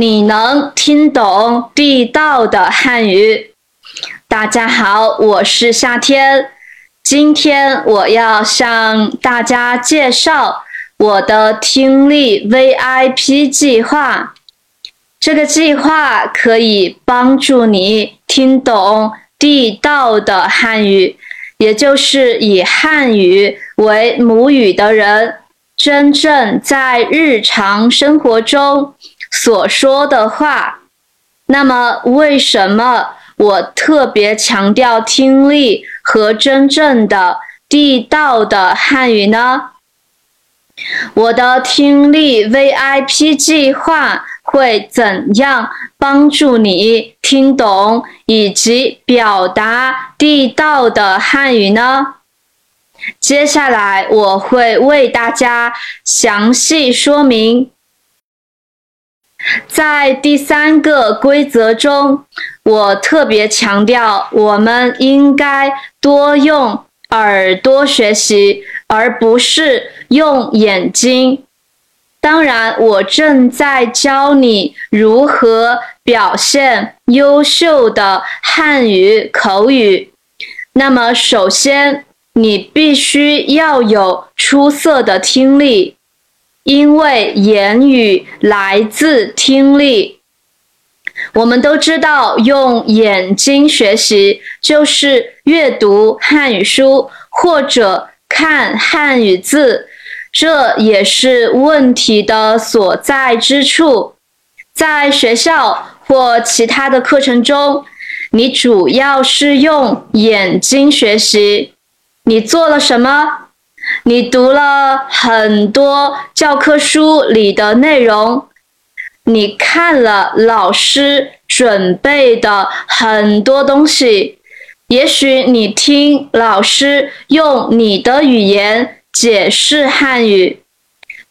你能听懂地道的汉语。大家好，我是夏天。今天我要向大家介绍我的听力 VIP 计划。这个计划可以帮助你听懂地道的汉语，也就是以汉语为母语的人真正在日常生活中所说的话。那么，为什么我特别强调听力？和真正的地道的汉语呢？我的听力 VIP 计划会怎样帮助你听懂以及表达地道的汉语呢？接下来我会为大家详细说明。在第三个规则中，我特别强调，我们应该多用耳朵学习，而不是用眼睛。当然，我正在教你如何表现优秀的汉语口语。那么，首先，你必须要有出色的听力。因为言语来自听力，我们都知道，用眼睛学习就是阅读汉语书或者看汉语字，这也是问题的所在之处。在学校或其他的课程中，你主要是用眼睛学习，你做了什么？你读了很多教科书里的内容，你看了老师准备的很多东西，也许你听老师用你的语言解释汉语，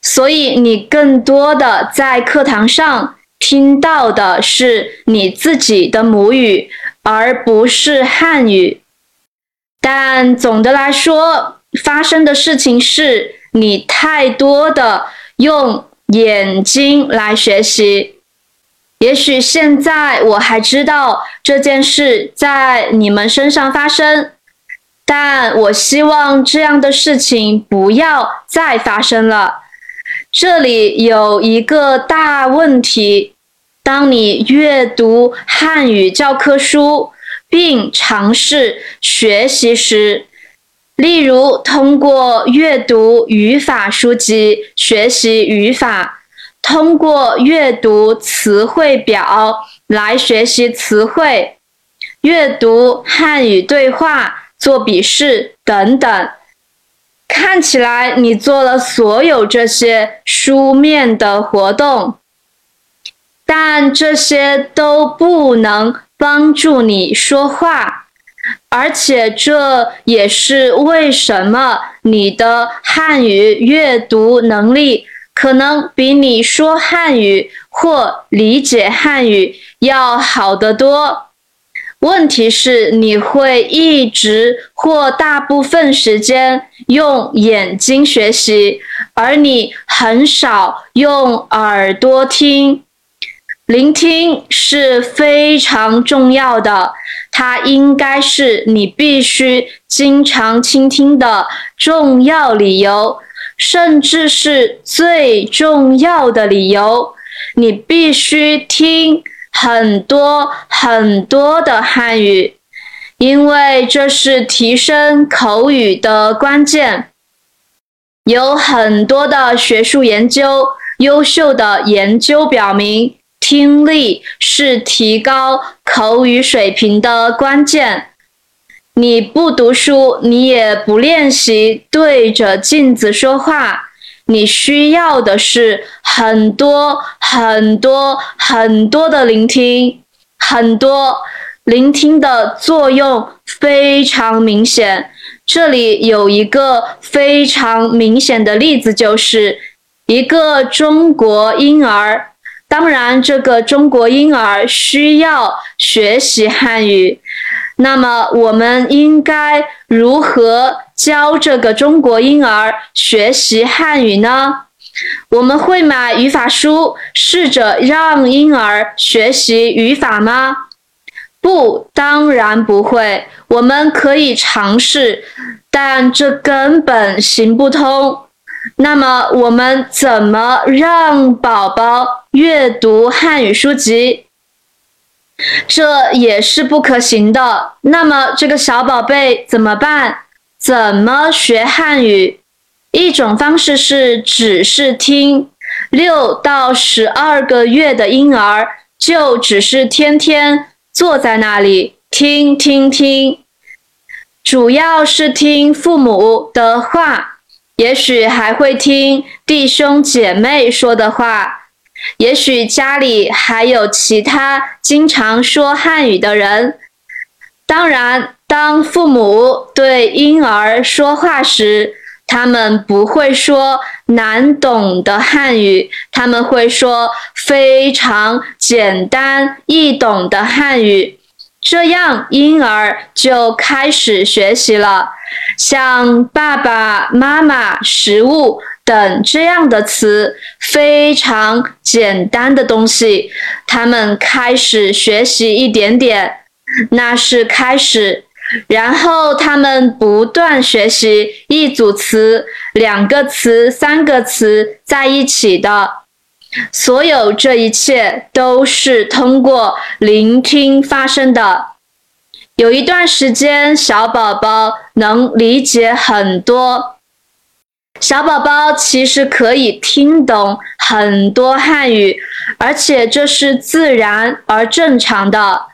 所以你更多的在课堂上听到的是你自己的母语，而不是汉语。但总的来说，发生的事情是你太多的用眼睛来学习。也许现在我还知道这件事在你们身上发生，但我希望这样的事情不要再发生了。这里有一个大问题：当你阅读汉语教科书并尝试学习时，例如，通过阅读语法书籍学习语法，通过阅读词汇表来学习词汇，阅读汉语对话做笔试等等。看起来你做了所有这些书面的活动，但这些都不能帮助你说话。而且这也是为什么你的汉语阅读能力可能比你说汉语或理解汉语要好得多。问题是你会一直或大部分时间用眼睛学习，而你很少用耳朵听。聆听是非常重要的。它应该是你必须经常倾听的重要理由，甚至是最重要的理由。你必须听很多很多的汉语，因为这是提升口语的关键。有很多的学术研究，优秀的研究表明。听力是提高口语水平的关键。你不读书，你也不练习对着镜子说话，你需要的是很多很多很多的聆听，很多聆听的作用非常明显。这里有一个非常明显的例子，就是一个中国婴儿。当然，这个中国婴儿需要学习汉语。那么，我们应该如何教这个中国婴儿学习汉语呢？我们会买语法书，试着让婴儿学习语法吗？不，当然不会。我们可以尝试，但这根本行不通。那么，我们怎么让宝宝阅读汉语书籍？这也是不可行的。那么，这个小宝贝怎么办？怎么学汉语？一种方式是只是听，六到十二个月的婴儿就只是天天坐在那里听听听，主要是听父母的话，也许还会听弟兄姐妹说的话，也许家里还有其他经常说汉语的人。当然，当父母对婴儿说话时，他们不会说难懂的汉语，他们会说非常简单易懂的汉语，这样婴儿就开始学习了。像爸爸妈妈、食物等这样的词，非常简单的东西，他们开始学习一点点。那是开始，然后他们不断学习一组词、两个词、三个词在一起的。所有这一切都是通过聆听发生的。有一段时间，小宝宝能理解很多。小宝宝其实可以听懂很多汉语，而且这是自然而正常的。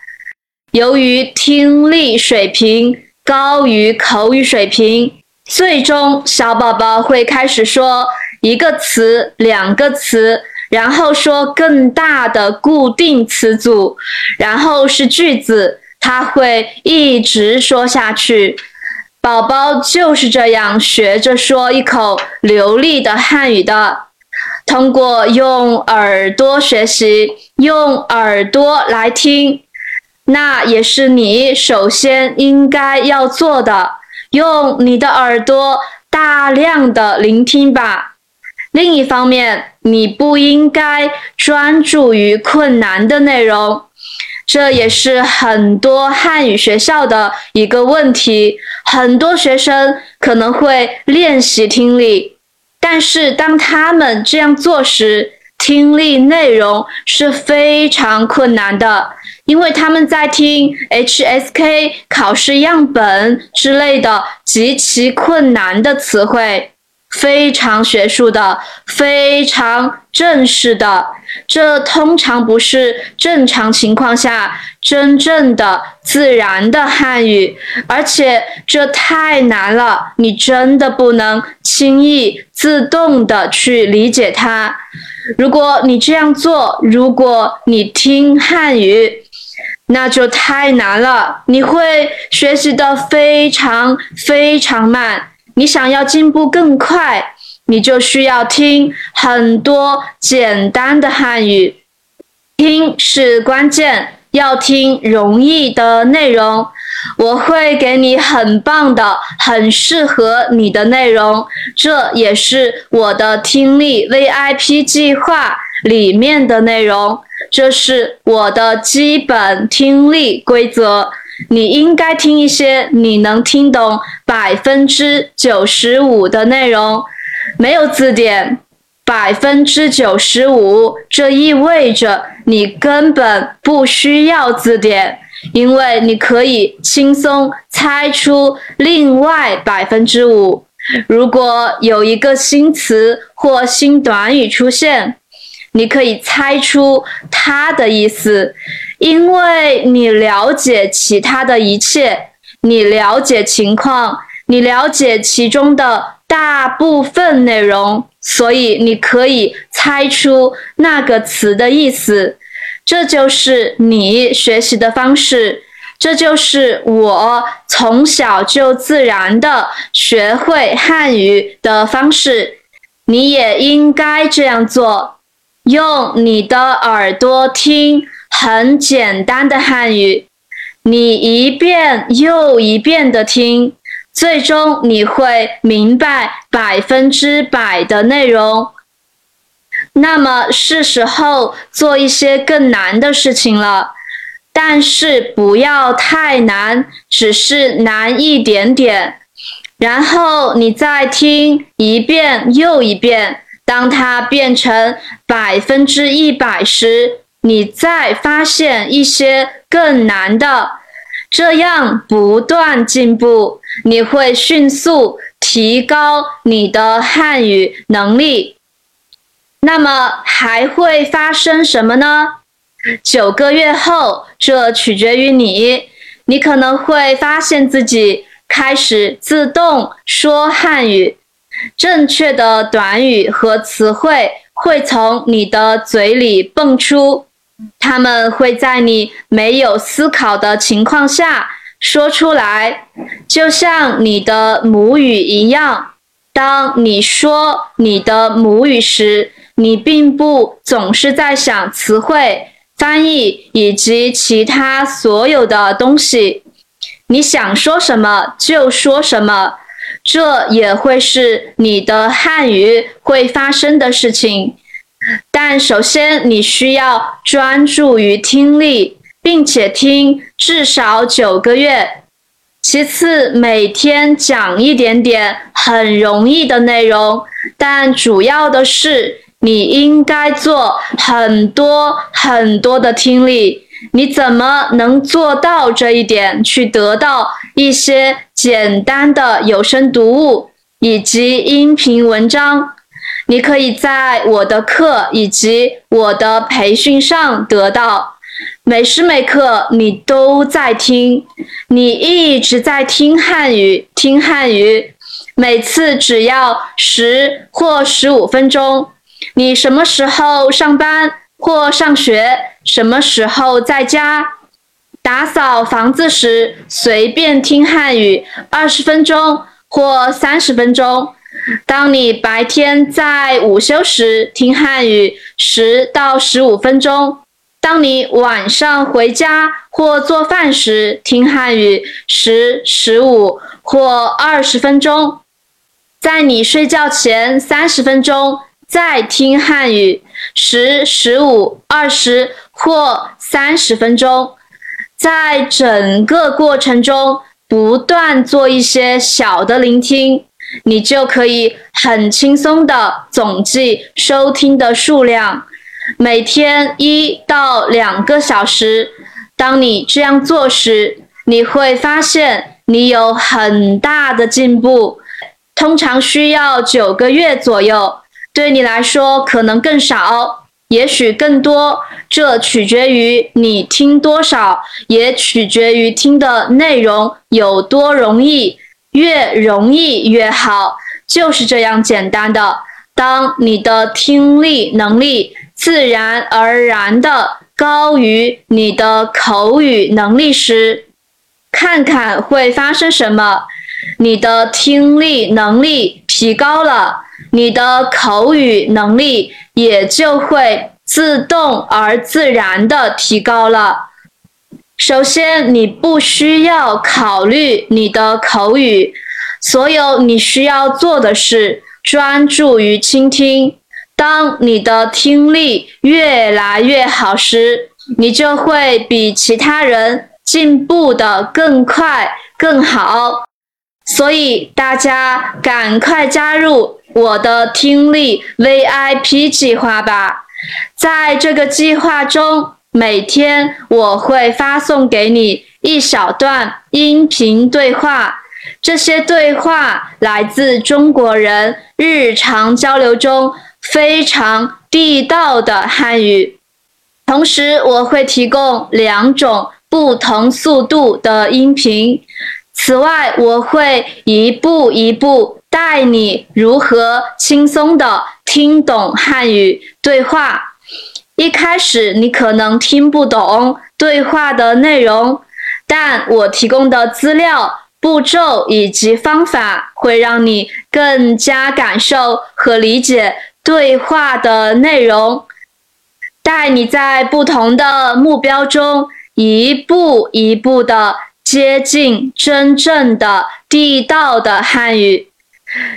由于听力水平高于口语水平，最终小宝宝会开始说一个词、两个词，然后说更大的固定词组，然后是句子，他会一直说下去。宝宝就是这样学着说一口流利的汉语的，通过用耳朵学习，用耳朵来听。那也是你首先应该要做的，用你的耳朵大量的聆听吧。另一方面，你不应该专注于困难的内容，这也是很多汉语学校的一个问题。很多学生可能会练习听力，但是当他们这样做时，听力内容是非常困难的。因为他们在听 HSK 考试样本之类的极其困难的词汇，非常学术的、非常正式的，这通常不是正常情况下真正的自然的汉语，而且这太难了，你真的不能轻易自动的去理解它。如果你这样做，如果你听汉语，那就太难了，你会学习的非常非常慢。你想要进步更快，你就需要听很多简单的汉语。听是关键，要听容易的内容。我会给你很棒的、很适合你的内容，这也是我的听力 VIP 计划里面的内容。这是我的基本听力规则。你应该听一些你能听懂百分之九十五的内容。没有字典，百分之九十五，这意味着你根本不需要字典，因为你可以轻松猜出另外百分之五。如果有一个新词或新短语出现，你可以猜出它的意思，因为你了解其他的一切，你了解情况，你了解其中的大部分内容，所以你可以猜出那个词的意思。这就是你学习的方式，这就是我从小就自然的学会汉语的方式。你也应该这样做。用你的耳朵听很简单的汉语，你一遍又一遍的听，最终你会明白百分之百的内容。那么是时候做一些更难的事情了。但是不要太难，只是难一点点。然后你再听一遍又一遍，当它变成百分之一百时，你再发现一些更难的，这样不断进步，你会迅速提高你的汉语能力。那么还会发生什么呢？九个月后，这取决于你。你可能会发现自己开始自动说汉语，正确的短语和词汇会从你的嘴里蹦出，他们会在你没有思考的情况下说出来，就像你的母语一样。当你说你的母语时，你并不总是在想词汇。翻译以及其他所有的东西，你想说什么就说什么，这也会是你的汉语会发生的事情。但首先你需要专注于听力，并且听至少九个月。其次，每天讲一点点很容易的内容，但主要的是。你应该做很多很多的听力，你怎么能做到这一点？去得到一些简单的有声读物以及音频文章，你可以在我的课以及我的培训上得到。每时每刻你都在听，你一直在听汉语，听汉语，每次只要十或十五分钟。你什么时候上班或上学？什么时候在家打扫房子时，随便听汉语二十分钟或三十分钟。当你白天在午休时听汉语十到十五分钟。当你晚上回家或做饭时听汉语十、十五或二十分钟。在你睡觉前三十分钟。再听汉语十、十五、二十或三十分钟，在整个过程中不断做一些小的聆听，你就可以很轻松的总计收听的数量，每天一到两个小时。当你这样做时，你会发现你有很大的进步，通常需要九个月左右。对你来说可能更少，也许更多，这取决于你听多少，也取决于听的内容有多容易，越容易越好，就是这样简单的。当你的听力能力自然而然的高于你的口语能力时，看看会发生什么。你的听力能力提高了。你的口语能力也就会自动而自然的提高了。首先，你不需要考虑你的口语，所有你需要做的是专注于倾听。当你的听力越来越好时，你就会比其他人进步的更快、更好。所以，大家赶快加入！我的听力 VIP 计划吧，在这个计划中，每天我会发送给你一小段音频对话，这些对话来自中国人日常交流中非常地道的汉语。同时，我会提供两种不同速度的音频。此外，我会一步一步。带你如何轻松地听懂汉语对话。一开始你可能听不懂对话的内容，但我提供的资料、步骤以及方法会让你更加感受和理解对话的内容，带你在不同的目标中一步一步的接近真正的地道的汉语。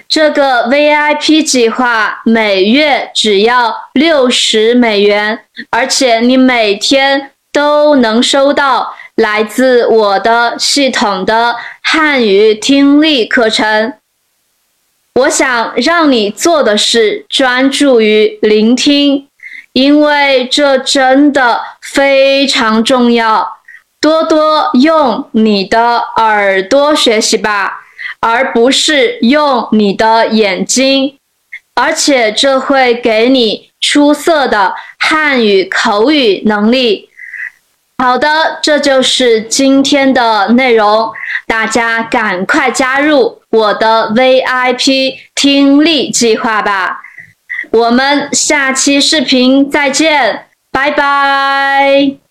这个 VIP 计划每月只要六十美元，而且你每天都能收到来自我的系统的汉语听力课程。我想让你做的是专注于聆听，因为这真的非常重要。多多用你的耳朵学习吧，而不是用你的眼睛，而且这会给你出色的汉语口语能力。好的，这就是今天的内容，大家赶快加入我的 VIP 听力计划吧。我们下期视频再见，拜拜。